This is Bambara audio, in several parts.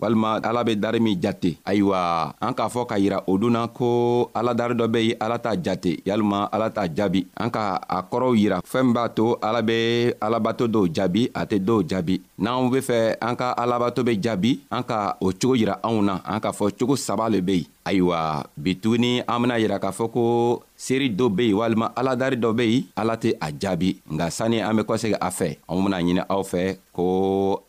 walima ala be dari min jate ayiwa an k'a fɔ ka yira o dun na ko ala dari dɔ be ye ala t'a jate yalima ala t'a jaabi an ka a kɔrɔw yira fɛɛn b'a to ala be alabato dɔw jaabi a tɛ dɔw jaabi n'anw be fɛ an ka alabato be jaabi an ka o cogo yira anw na an k'a fɔ cogo saba le be yen ayiwa bituguni an bena yira k'a fɔ ko seeri dɔ be yen walima aladari dɔ be yen ala tɛ a jaabi nka sanni an be kɔsegi a fɛ anw bena ɲini aw fɛ ko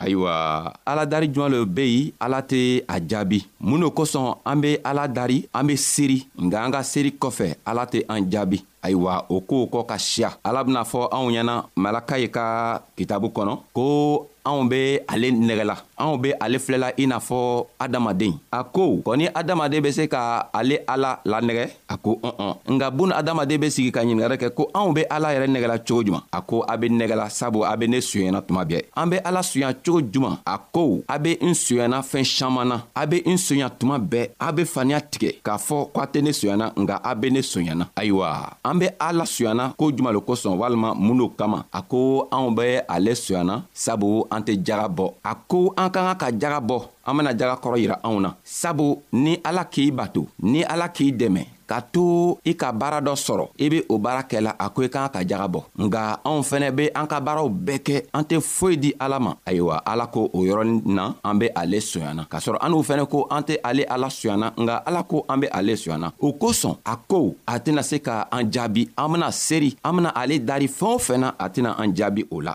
ayiwa ala dari jɔn le be yen ala tɛ a jaabi mun de kosɔn an be ala dari an be seeri nka an ka seeri kɔfɛ ala tɛ an jaabi ayiwa o kow kɔ ka siya ala bena fɔ anw ɲɛna malaka ye ka kitabu kɔnɔ ko anw be ale nɛgɛla anw be ale filɛla i n'a fɔ adamaden a ko kɔni adamaden be se ka ale ala lanɛgɛ a ko ɔn nka bun adamaden be sigi ka ɲiningari kɛ ko anw be ala yɛrɛ nɛgɛla cogo juman a ko a be nɛgɛla sabu a be ne sonyana tuma bɛɛ an be ala sonya cogo juman a ko a be n sonyana fɛɛn saman na a be n sonya tuma bɛɛ a be faniya tigɛ k'a fɔ ko a tɛ ne sonyana nka a be ne sonyana ayiwa an be ala sonyana ko juman lo kosɔn walima mun lo kama a ko anw be ale sonyana sabu an tɛ jaga bɔ a ko an ka kan ka jaga bɔ an bena jaga kɔrɔ yira anw na sabu ni ala k'i bato ni ala k'i dɛmɛ ka to i ka baara dɔ sɔrɔ i be o baara kɛla a ko i kan ka jaga bɔ nga anw fɛnɛ be an ka baaraw bɛɛ kɛ an tɛ foyi di ala ma ayiwa ala ko o yɔrɔnin na an be ale soyana k'a sɔrɔ an'u fɛnɛ ko an tɛ ale ala soyana nga ala ko an be ale soyana o kosɔn a ko a tɛna se ka an jaabi an bena seri an bena ale dari fɛɛn o fɛn na a tɛna an jaabi o la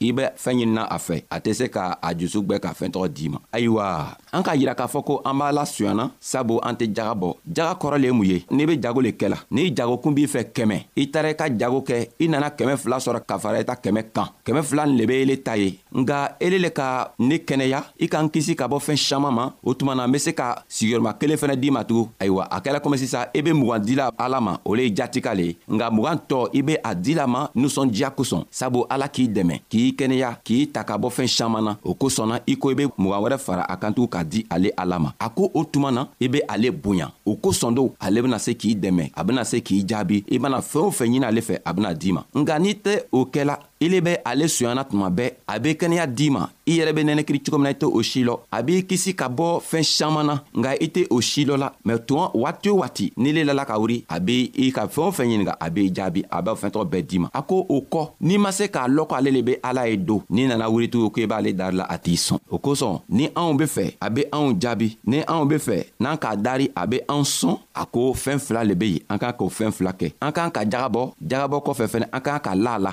i bɛ fɛn ɲinina a fɛ a tɛ se ka a jusu gbɛ ka fɛn tɔgɔ d'i ma ayiwa an k'a yira k'a fɔ ko an b'a la sonyana sabu an tɛ jaga bɔ jaga kɔrɔ le ye mun ye n'i be jago le kɛ la n'i jagokun b'i fɛ kɛmɛ i taara i ka jago kɛ i nana kɛmɛ fila sɔrɔ ka fara i ta kɛmɛ kan kɛmɛ fila le be ele ta ye nga ele le ka ne kɛnɛya i k'an kisi ka bɔ fɛn siman ma o tuma na n be se ka sigiyɔrɔma kelen fɛnɛ d'i ma tugun ayiwa a kɛla komi sisan i e be mugan dila ala ma o le ye jatika le ye nga mugan tɔ i be a dila ma nusɔndiya kosɔn sabu ala k'i dɛmɛ k'i kɛnɛya k'i ta ka bɔ fɛɛn saman na o kosɔn na i ko i be mugan wɛrɛ fara a kan tugun ka di ale ala ma a ko o tuma na i be ale bonya o kosɔn do ale bena se k'i dɛmɛ a bena se k'i jaabi i mana fɛɛn o fɛn ɲini ale fɛ a bena d'i ma nka n'i tɛ o kɛla i le bɛ ale sonyana tuma bɛɛ a be kɛnɛya d'i ma i yɛrɛ be nɛnɛkiri cogo min na i tɛ o si lɔ a b'i kisi ka bɔ fɛɛn siaman na nka i tɛ o si lɔ la mɛ tuma waati o waati ni le lala ka wuri a be i ka fɛɛn o fɛn ɲininga a b'i jaabi a b'a fɛɛn tɔgɔ bɛɛ di ma a ko o kɔ n'i ma se k'a lɔ ko ale le be ala ye don n'i nana wuritugu ko i b'ale dari la a t'i sɔn o kosɔn ni anw be fɛ a be anw jaabi ni anw be fɛ n'an k'a dari a be anw sɔn a ko fɛɛn fila le be yen an k'an k'o fɛɛn fila kɛ an k'an ka jagabɔ jagabɔ kɔfɛ fɛnɛ an k'an ka la la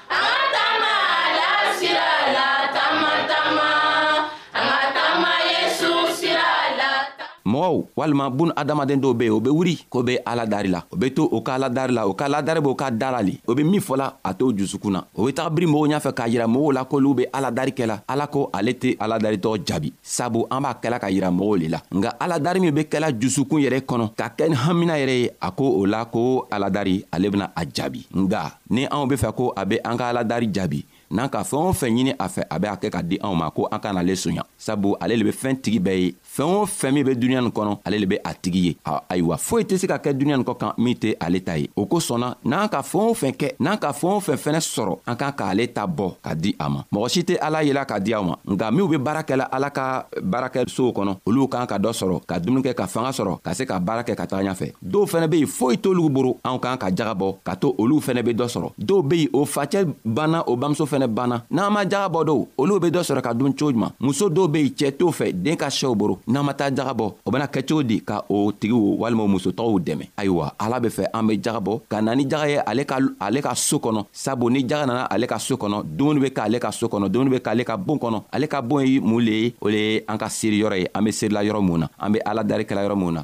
mɔgɔw walima bun adamaden dɔw be yen o be wuri k'o be ala dari la o be to o ka ala dari la o ka ala dari b'o ka dara le o be min fɔla a t'o jusukun na o be taga biri mɔgɔw ɲafɛ k'a yira mɔgɔw la k'olu be ala dari kɛla ala ko ale tɛ ala dari tɔgɔ jaabi sabu an b'a kɛla ka yira mɔgɔw le la nka ala dari min be kɛla jusukun yɛrɛ kɔnɔ ka kɛ ni hamina yɛrɛ ye a ko o la ko ala dari ale bena a jaabi nga ni anw be fɛ ko a be an ka aladari jaabi n'an ka fɛɛn o fɛn ɲini a fɛ a be a kɛ ka di anw ma ko an ka n'ale soɲa sabu ale le be fɛɛn tigi bɛɛ ye fɛɛn o fɛn min be duniɲa nin kɔnɔ ale le be a tigi ye ayiwa foyi tɛ se ka kɛ duniɲa nin kɔ kan min tɛ ale ta ye o kosɔn na n'an ka fɛɛn o fɛn kɛ n'an ka fɛɛn o fɛn fɛnɛ sɔrɔ an kan k'ale ta bɔ ka di a ma mɔgɔ si tɛ ala yela ka di aw ma nka minw be baara kɛla ala ka baarakɛsow kɔnɔ olu kan ka dɔ sɔrɔ ka dumuni kɛ ka fanga sɔrɔ ka se ka baara kɛ ka taga ɲafɛ dɔw fɛnɛ be yen foyi t'olugu boro anw kan ka jaga bɔ ka to olu fɛnɛ be dɔ sɔrɔ dɔw be yen o facɛ banna o bamuso fɛnɛ banna n'an ma jaga bɔ dɔw olu be dɔ sɔrɔ ka dun cogo juman muso dɔw be yen cɛɛ t'o fɛ den ka sɛw boro n'an ma taa jaga bɔ o bena kɛ cogo di ka o tigiw walima muso tɔgɔw dɛmɛ ayiwa ala be fɛ an be jaga bɔ ka na ni jaga ye ale ka ale ka soo kɔnɔ sabu ni jaga nana ale ka soo kɔnɔ dumuni be k'ale ka soo kɔnɔ dumuni be k'ale ka boon kɔnɔ ale ka boon ye mun le ye o le ye an ka seeri yɔrɔ ye an be seerila yɔrɔ mun na an be ala dari kɛla yɔrɔ mun na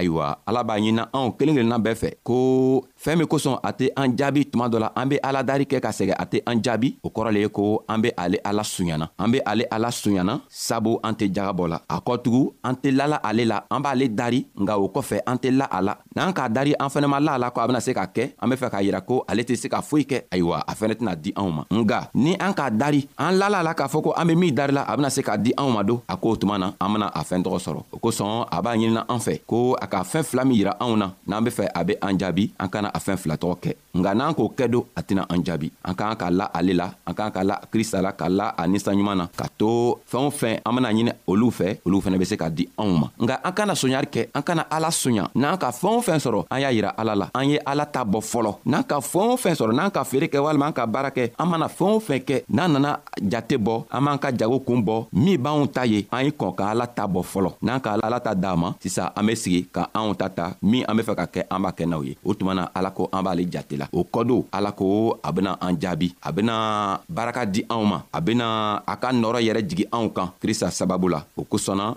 ayiwa ala b'a ɲinina anw kelen kelenna bɛɛ fɛ ko fɛɛn min kosɔn a tɛ an jaabi tuma dɔ la an be aladari kɛ ka sɛgɛ a tɛ an jaabi o kɔrɔ le ye ko an be ale ala suɲana an be ale ala suɲana sabu an tɛ jagabɔ la a kɔtugu an tɛ lala ale la an b'ale dari nka o kɔfɛ an tɛ la a la n'an k'a dari an fɛnɛ ma la a la ko a bena se k'a kɛ an be fɛ k'a yira ko ale tɛ se ka foyi kɛ ayiwa a fɛnɛ tɛna di anw ma nga ni an k'a dari an lala a la k'a fɔ ko an be min darila a bena se k'a di anw ma don a k'o tuma na an bena a fɛɛn tɔgɔ sɔrɔ o kosɔn a b'a ɲinina an fɛ ko a ka fɛɛn fila min yira anw na n'an be fɛ a be an jaabi an kana a fɛɛn fila tɔgɔ kɛ nka n'an k'o kɛ don a tɛna an jaabi an k'an ka la ale la an k'an ka la krista la ka la a ninsa ɲuman na ka to fɛɛn o fɛn an bena ɲini olu fɛ olu fɛnɛ be se ka di anw ma nka an kana soɲari kɛ an kana ala soɲa n'an ka fɛɛn o fɛn sɔrɔ an y'a yira ala la an ye ala ta bɔ fɔlɔ n'an ka fɛɛn o fɛn sɔrɔ n'an ka feere kɛ walima an ka baara kɛ an mana fɛɛn o fɛn kɛ n'an nana jate bɔ an b'an ka jago kun bɔ min b'anw ta ye an y'i kɔn ka ala ta bɔ fɔlɔ n'an ka ala ta d'a ma sisan an be sigi ka anw ta ta min an be fɛ ka kɛ an b'a kɛ n'aw ye o tuma na ala ko an b'ale jate la o kɔdon ala ko a bena an jaabi a bena baraka di anw ma a bena a ka nɔɔrɔ yɛrɛ jigi anw kan krista sababu la o kosɔnna